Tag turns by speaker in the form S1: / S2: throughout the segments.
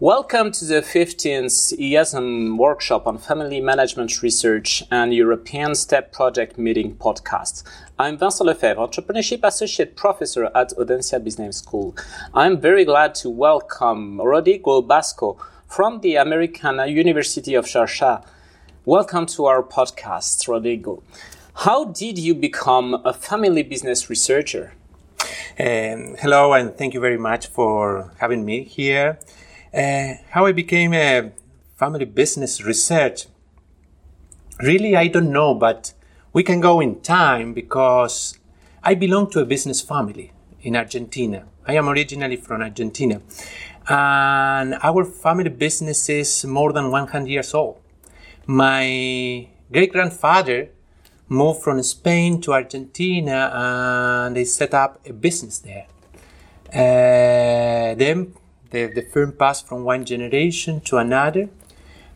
S1: Welcome to the 15th EASM workshop on family management research and European STEP project meeting podcast. I'm Vincent Lefebvre, entrepreneurship associate professor at Audencia Business School. I'm very glad to welcome Rodrigo Basco from the American University of Sharjah. Welcome to our podcast, Rodrigo. How did you become a family business researcher?
S2: Um, hello, and thank you very much for having me here. Uh, how I became a family business research? Really, I don't know, but we can go in time because I belong to a business family in Argentina. I am originally from Argentina, and our family business is more than 100 years old. My great grandfather moved from Spain to Argentina and they set up a business there. Uh, then the, the firm passed from one generation to another.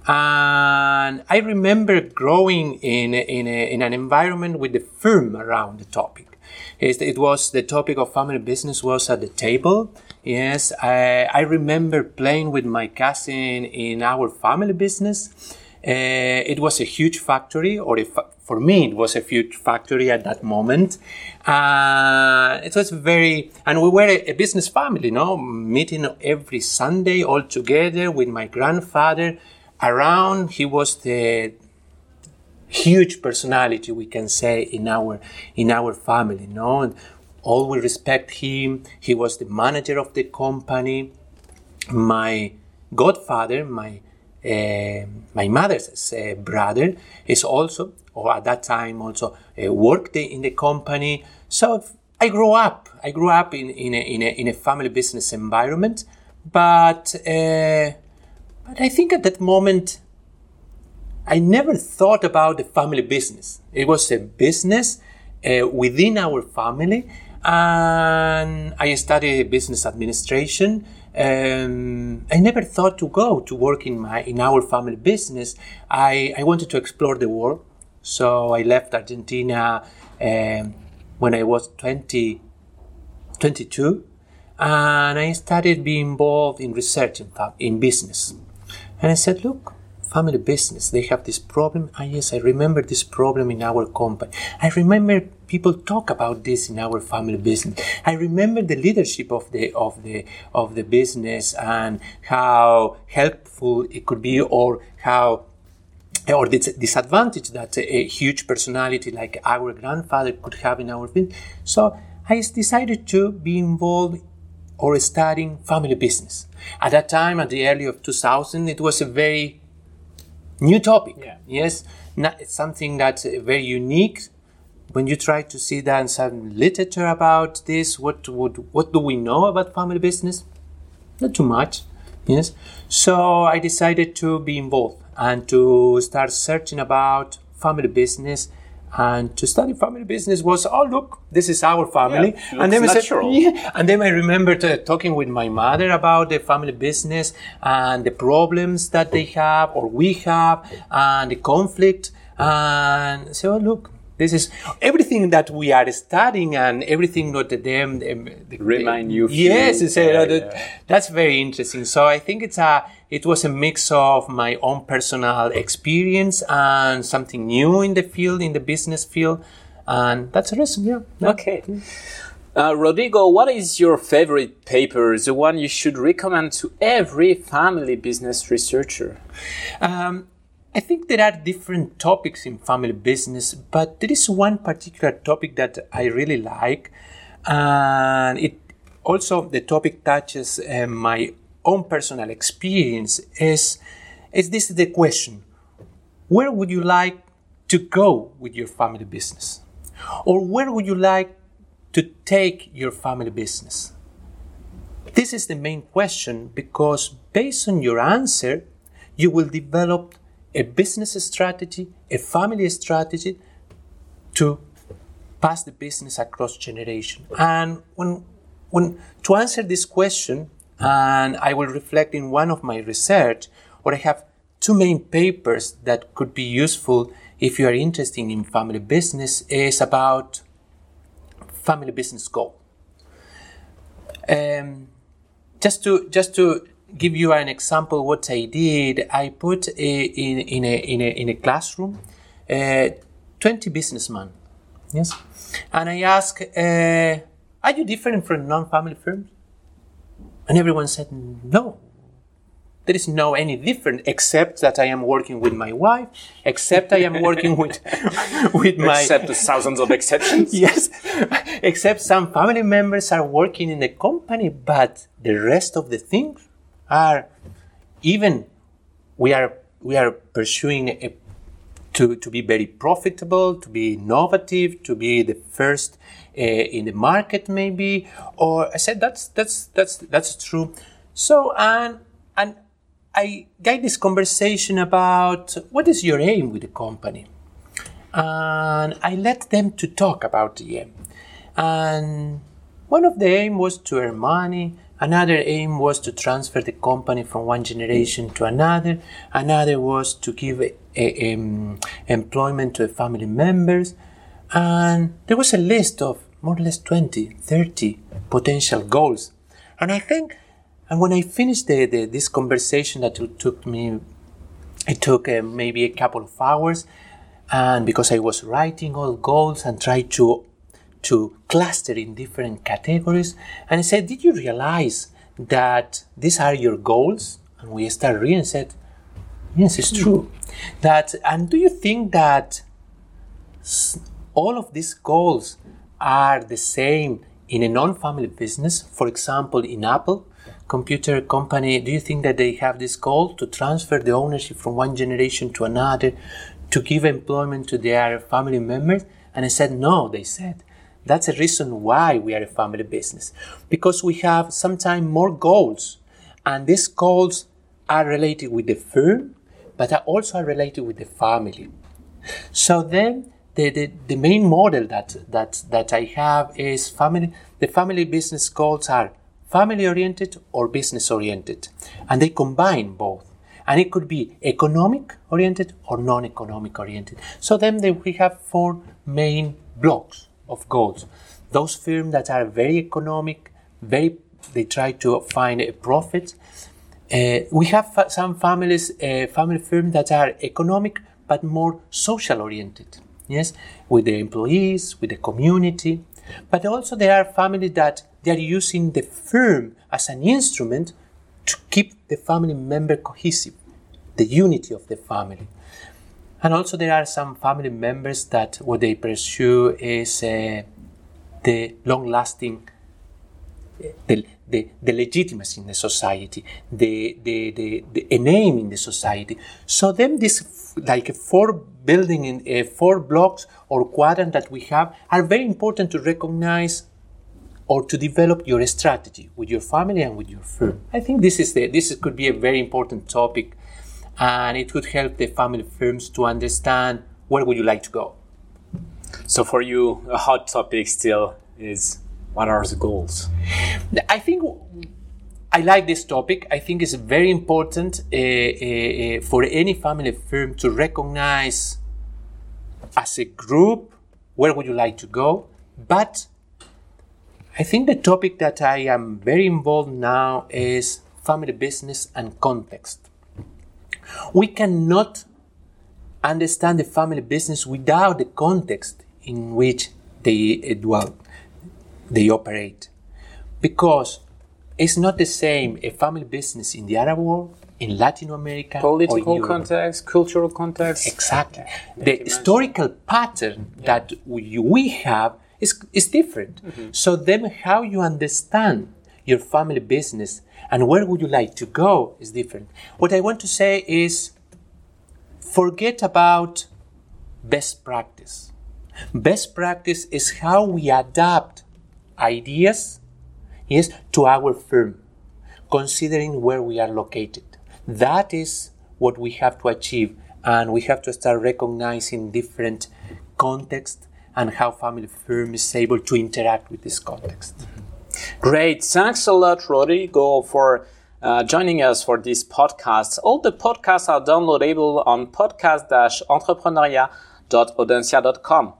S2: And I remember growing in, in, a, in an environment with the firm around the topic. It, was the topic of family business was at the table. Yes, I, I remember playing with my cousin in our family business. Uh, it was a huge factory, or a fa- for me, it was a huge factory at that moment. Uh, it was very, and we were a, a business family, you know, meeting every Sunday all together with my grandfather around. He was the huge personality, we can say, in our in our family, you know, And all we respect him. He was the manager of the company. My godfather, my my mother's uh, brother is also, or at that time also, uh, worked in the company. So I grew up. I grew up in, in, a, in, a, in a family business environment, but but I think at that moment I never thought about the family business. It was a business uh, within our family, and I studied business administration um, I never thought to go to work in my in our family business. I, I wanted to explore the world, so I left Argentina um, when I was 20, 22, and I started being involved in research in, in business. And I said, look, family business, they have this problem. Ah, yes, I remember this problem in our company. I remember people talk about this in our family business. I remember the leadership of the of the of the business and how helpful it could be, or how or the disadvantage that a huge personality like our grandfather could have in our business. So I decided to be involved or studying family business. At that time, at the early of 2000, it was a very new topic. Yeah. Yes, Not, something that's uh, very unique. When you try to see that in some literature about this, what would what do we know about family business? Not too much. Yes. So I decided to be involved and to start searching about family business and to study family business was oh look this is our family.
S1: Yeah, and then I said
S2: yeah. And then I remember uh, talking with my mother about the family business and the problems that they have or we have and the conflict. And so oh, look this is everything that we are studying and everything that them, them
S1: remind you.
S2: Yes, yeah, that, yeah. that's very interesting. So I think it's a it was a mix of my own personal experience and something new in the field, in the business field, and that's the reason. Yeah.
S1: Okay. Uh, Rodrigo, what is your favorite paper, the one you should recommend to every family business researcher?
S2: Um, I think there are different topics in family business, but there is one particular topic that I really like, and it also the topic touches uh, my own personal experience. Is is this the question? Where would you like to go with your family business, or where would you like to take your family business? This is the main question because based on your answer, you will develop a business strategy, a family strategy to pass the business across generation. And when, when to answer this question, and I will reflect in one of my research, or I have two main papers that could be useful if you are interested in family business is about family business goal. Um, just to just to give you an example what I did. I put a, in, in, a, in, a, in a classroom uh, 20 businessmen. Yes. And I asked, uh, are you different from non-family firms? And everyone said, no, there is no any different except that I am working with my wife, except I am working with with my
S1: except the thousands of exceptions.
S2: yes, except some family members are working in the company, but the rest of the things are even we are we are pursuing a, to to be very profitable, to be innovative, to be the first uh, in the market, maybe. Or I said that's that's that's that's true. So and and I guide this conversation about what is your aim with the company, and I let them to talk about the aim. And one of the aim was to earn money. Another aim was to transfer the company from one generation to another. Another was to give a, a, um, employment to family members. And there was a list of more or less 20, 30 potential goals. And I think and when I finished the, the, this conversation that took me, it took uh, maybe a couple of hours, and because I was writing all goals and tried to to cluster in different categories, and I said, "Did you realize that these are your goals?" And we started reading and said, "Yes, it's true." That and do you think that all of these goals are the same in a non-family business? For example, in Apple, computer company, do you think that they have this goal to transfer the ownership from one generation to another, to give employment to their family members? And I said, no, they said. That's a reason why we are a family business. Because we have sometimes more goals. And these goals are related with the firm, but are also related with the family. So then the, the, the main model that, that, that I have is family, the family business goals are family oriented or business oriented. And they combine both. And it could be economic oriented or non economic oriented. So then we have four main blocks of goals. Those firms that are very economic, very they try to find a profit. Uh, we have fa- some families, uh, family firms that are economic but more social oriented. Yes, with the employees, with the community. But also there are families that they are using the firm as an instrument to keep the family member cohesive, the unity of the family. And also, there are some family members that what they pursue is uh, the long lasting, the, the, the legitimacy in the society, the, the, the, the, name in the society. So, then, this like four building in uh, four blocks or quadrant that we have are very important to recognize or to develop your strategy with your family and with your firm. I think this is the, this could be a very important topic, and it could help the family firms to understand where would you like to go.
S1: So for you, a hot topic still is what are the goals?
S2: I think I like this topic. I think it's very important uh, uh, for any family firm to recognize as a group where would you like to go, but I think the topic that I am very involved now is family business and context. We cannot understand the family business without the context in which they uh, dwell, they operate. Because it's not the same a family business in the Arab world, in Latin America,
S1: political context, cultural context.
S2: Exactly. The historical pattern that we, we have is, is different. Mm-hmm. So then how you understand your family business and where would you like to go is different. What I want to say is forget about best practice. Best practice is how we adapt ideas yes, to our firm, considering where we are located. That is what we have to achieve, and we have to start recognizing different contexts and how family firm is able to interact with this context.
S1: Great. Thanks a lot, Rodrigo, for uh, joining us for this podcast. All the podcasts are downloadable on podcast-entrepreneuria.audencia.com.